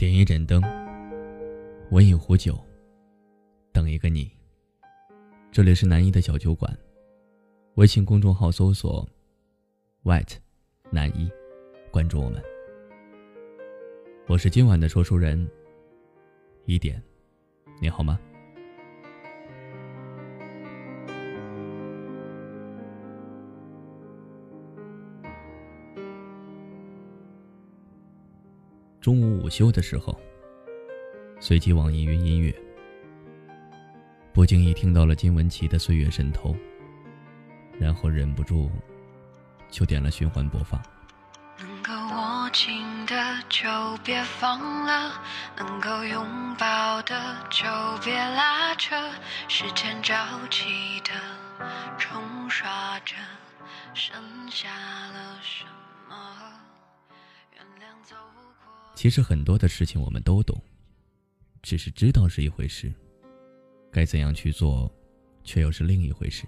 点一盏灯，温一壶酒，等一个你。这里是南一的小酒馆，微信公众号搜索 “white 南一”，关注我们。我是今晚的说书人，一点，你好吗？中午午休的时候，随即网易云音乐，不经意听到了金玟岐的《岁月神偷》，然后忍不住就点了循环播放。能够握紧的就别放了，能够拥抱的就别拉扯，时间着急的冲刷着，剩下了什么？原谅走。其实很多的事情我们都懂，只是知道是一回事，该怎样去做，却又是另一回事。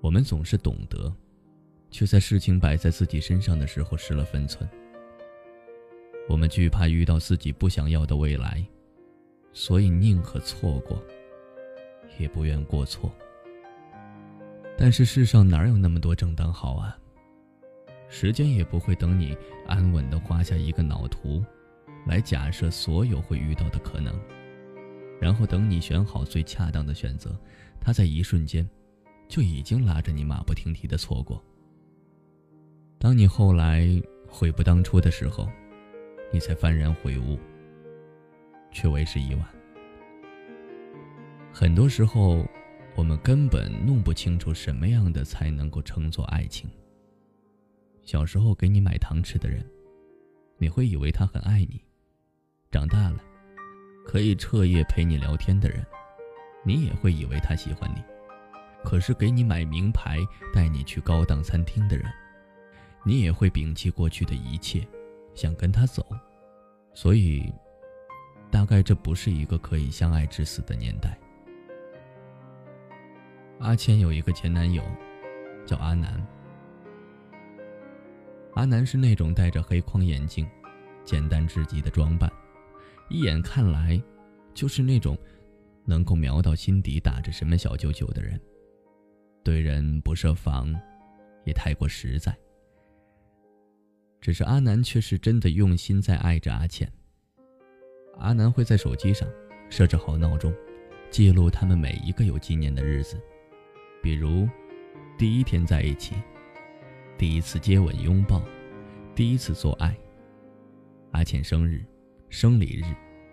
我们总是懂得，却在事情摆在自己身上的时候失了分寸。我们惧怕遇到自己不想要的未来，所以宁可错过，也不愿过错。但是世上哪有那么多正当好啊？时间也不会等你安稳地画下一个脑图，来假设所有会遇到的可能，然后等你选好最恰当的选择，他在一瞬间，就已经拉着你马不停蹄地错过。当你后来悔不当初的时候，你才幡然悔悟，却为时已晚。很多时候，我们根本弄不清楚什么样的才能够称作爱情。小时候给你买糖吃的人，你会以为他很爱你；长大了，可以彻夜陪你聊天的人，你也会以为他喜欢你。可是给你买名牌、带你去高档餐厅的人，你也会摒弃过去的一切，想跟他走。所以，大概这不是一个可以相爱至死的年代。阿谦有一个前男友，叫阿南。阿南是那种戴着黑框眼镜、简单至极的装扮，一眼看来就是那种能够瞄到心底打着什么小九九的人。对人不设防，也太过实在。只是阿南却是真的用心在爱着阿倩。阿南会在手机上设置好闹钟，记录他们每一个有纪念的日子，比如第一天在一起。第一次接吻拥抱，第一次做爱。阿倩生日、生理日、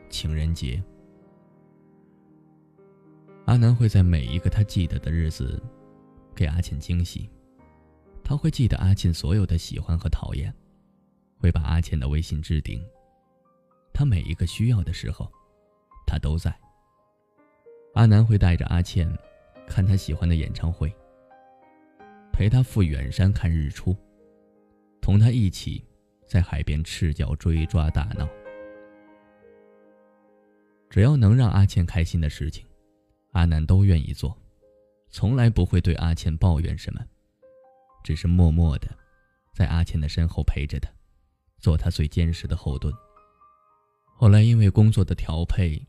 情人节，阿南会在每一个他记得的日子，给阿倩惊喜。他会记得阿倩所有的喜欢和讨厌，会把阿倩的微信置顶。他每一个需要的时候，他都在。阿南会带着阿倩，看他喜欢的演唱会。陪他赴远山看日出，同他一起在海边赤脚追抓大闹。只要能让阿倩开心的事情，阿南都愿意做，从来不会对阿倩抱怨什么，只是默默的在阿倩的身后陪着她，做她最坚实的后盾。后来因为工作的调配，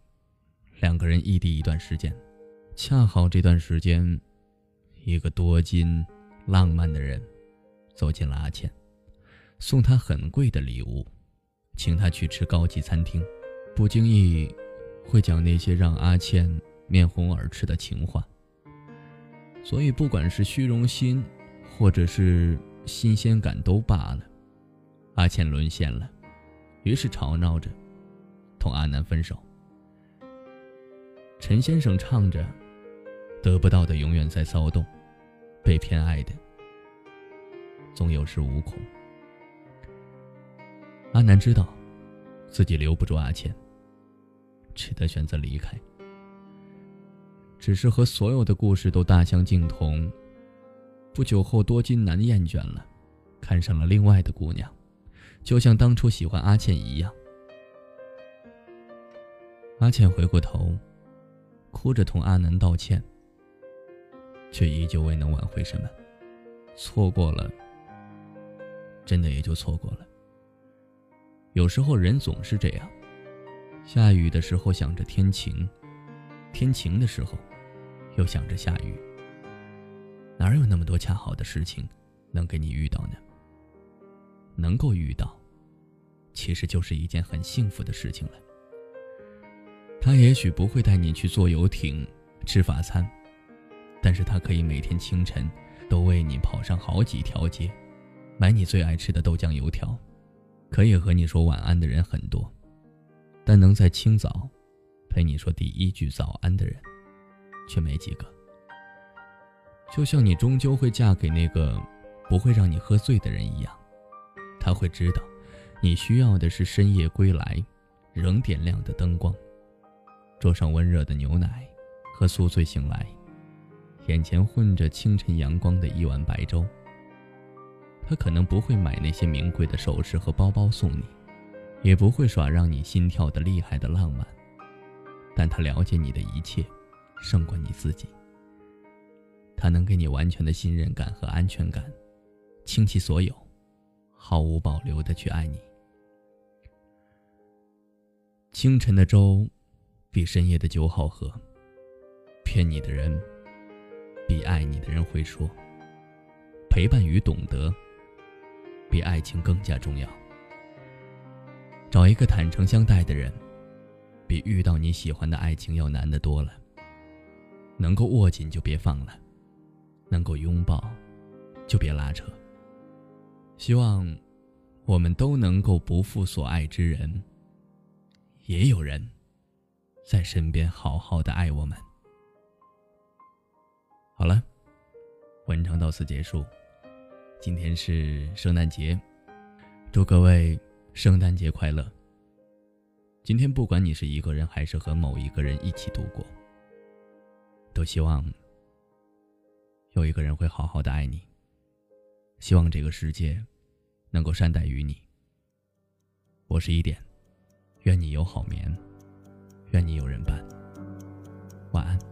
两个人异地一段时间，恰好这段时间，一个多金。浪漫的人走进了阿倩，送她很贵的礼物，请她去吃高级餐厅，不经意会讲那些让阿倩面红耳赤的情话。所以，不管是虚荣心，或者是新鲜感都罢了，阿倩沦陷了，于是吵闹着同阿南分手。陈先生唱着：“得不到的永远在骚动。”被偏爱的，总有恃无恐。阿南知道，自己留不住阿倩，只得选择离开。只是和所有的故事都大相径同。不久后，多金男厌倦了，看上了另外的姑娘，就像当初喜欢阿倩一样。阿倩回过头，哭着同阿南道歉。却依旧未能挽回什么，错过了，真的也就错过了。有时候人总是这样，下雨的时候想着天晴，天晴的时候又想着下雨。哪有那么多恰好的事情能给你遇到呢？能够遇到，其实就是一件很幸福的事情了。他也许不会带你去坐游艇、吃法餐，但是他可以每天清晨都为你跑上好几条街，买你最爱吃的豆浆油条。可以和你说晚安的人很多，但能在清早陪你说第一句早安的人，却没几个。就像你终究会嫁给那个不会让你喝醉的人一样，他会知道，你需要的是深夜归来，仍点亮的灯光，桌上温热的牛奶，和宿醉醒来，眼前混着清晨阳光的一碗白粥。他可能不会买那些名贵的首饰和包包送你，也不会耍让你心跳的厉害的浪漫，但他了解你的一切，胜过你自己。他能给你完全的信任感和安全感，倾其所有，毫无保留的去爱你。清晨的粥，比深夜的酒好喝。骗你的人，比爱你的人会说。陪伴与懂得。比爱情更加重要。找一个坦诚相待的人，比遇到你喜欢的爱情要难得多了。能够握紧就别放了，能够拥抱，就别拉扯。希望我们都能够不负所爱之人，也有人在身边好好的爱我们。好了，文章到此结束。今天是圣诞节，祝各位圣诞节快乐。今天不管你是一个人还是和某一个人一起度过，都希望有一个人会好好的爱你。希望这个世界能够善待于你。我是一点，愿你有好眠，愿你有人伴。晚安。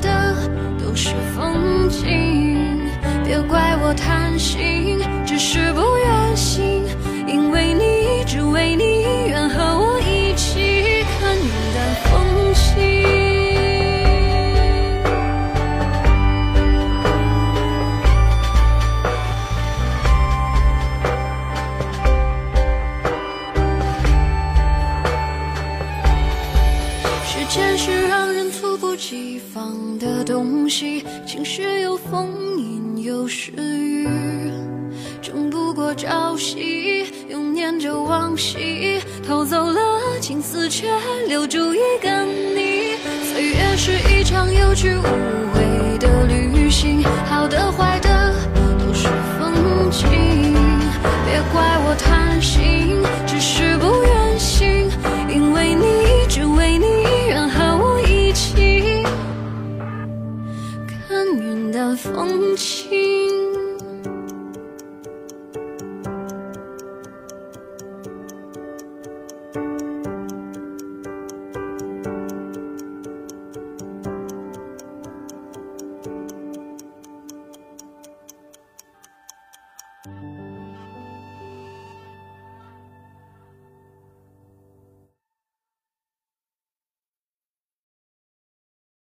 怪我贪心，只是不都是雨，争不过朝夕，又念着往昔，偷走了青丝，却留住一个你。岁月是一场有去无回的旅行，好的坏的都是风景，别怪我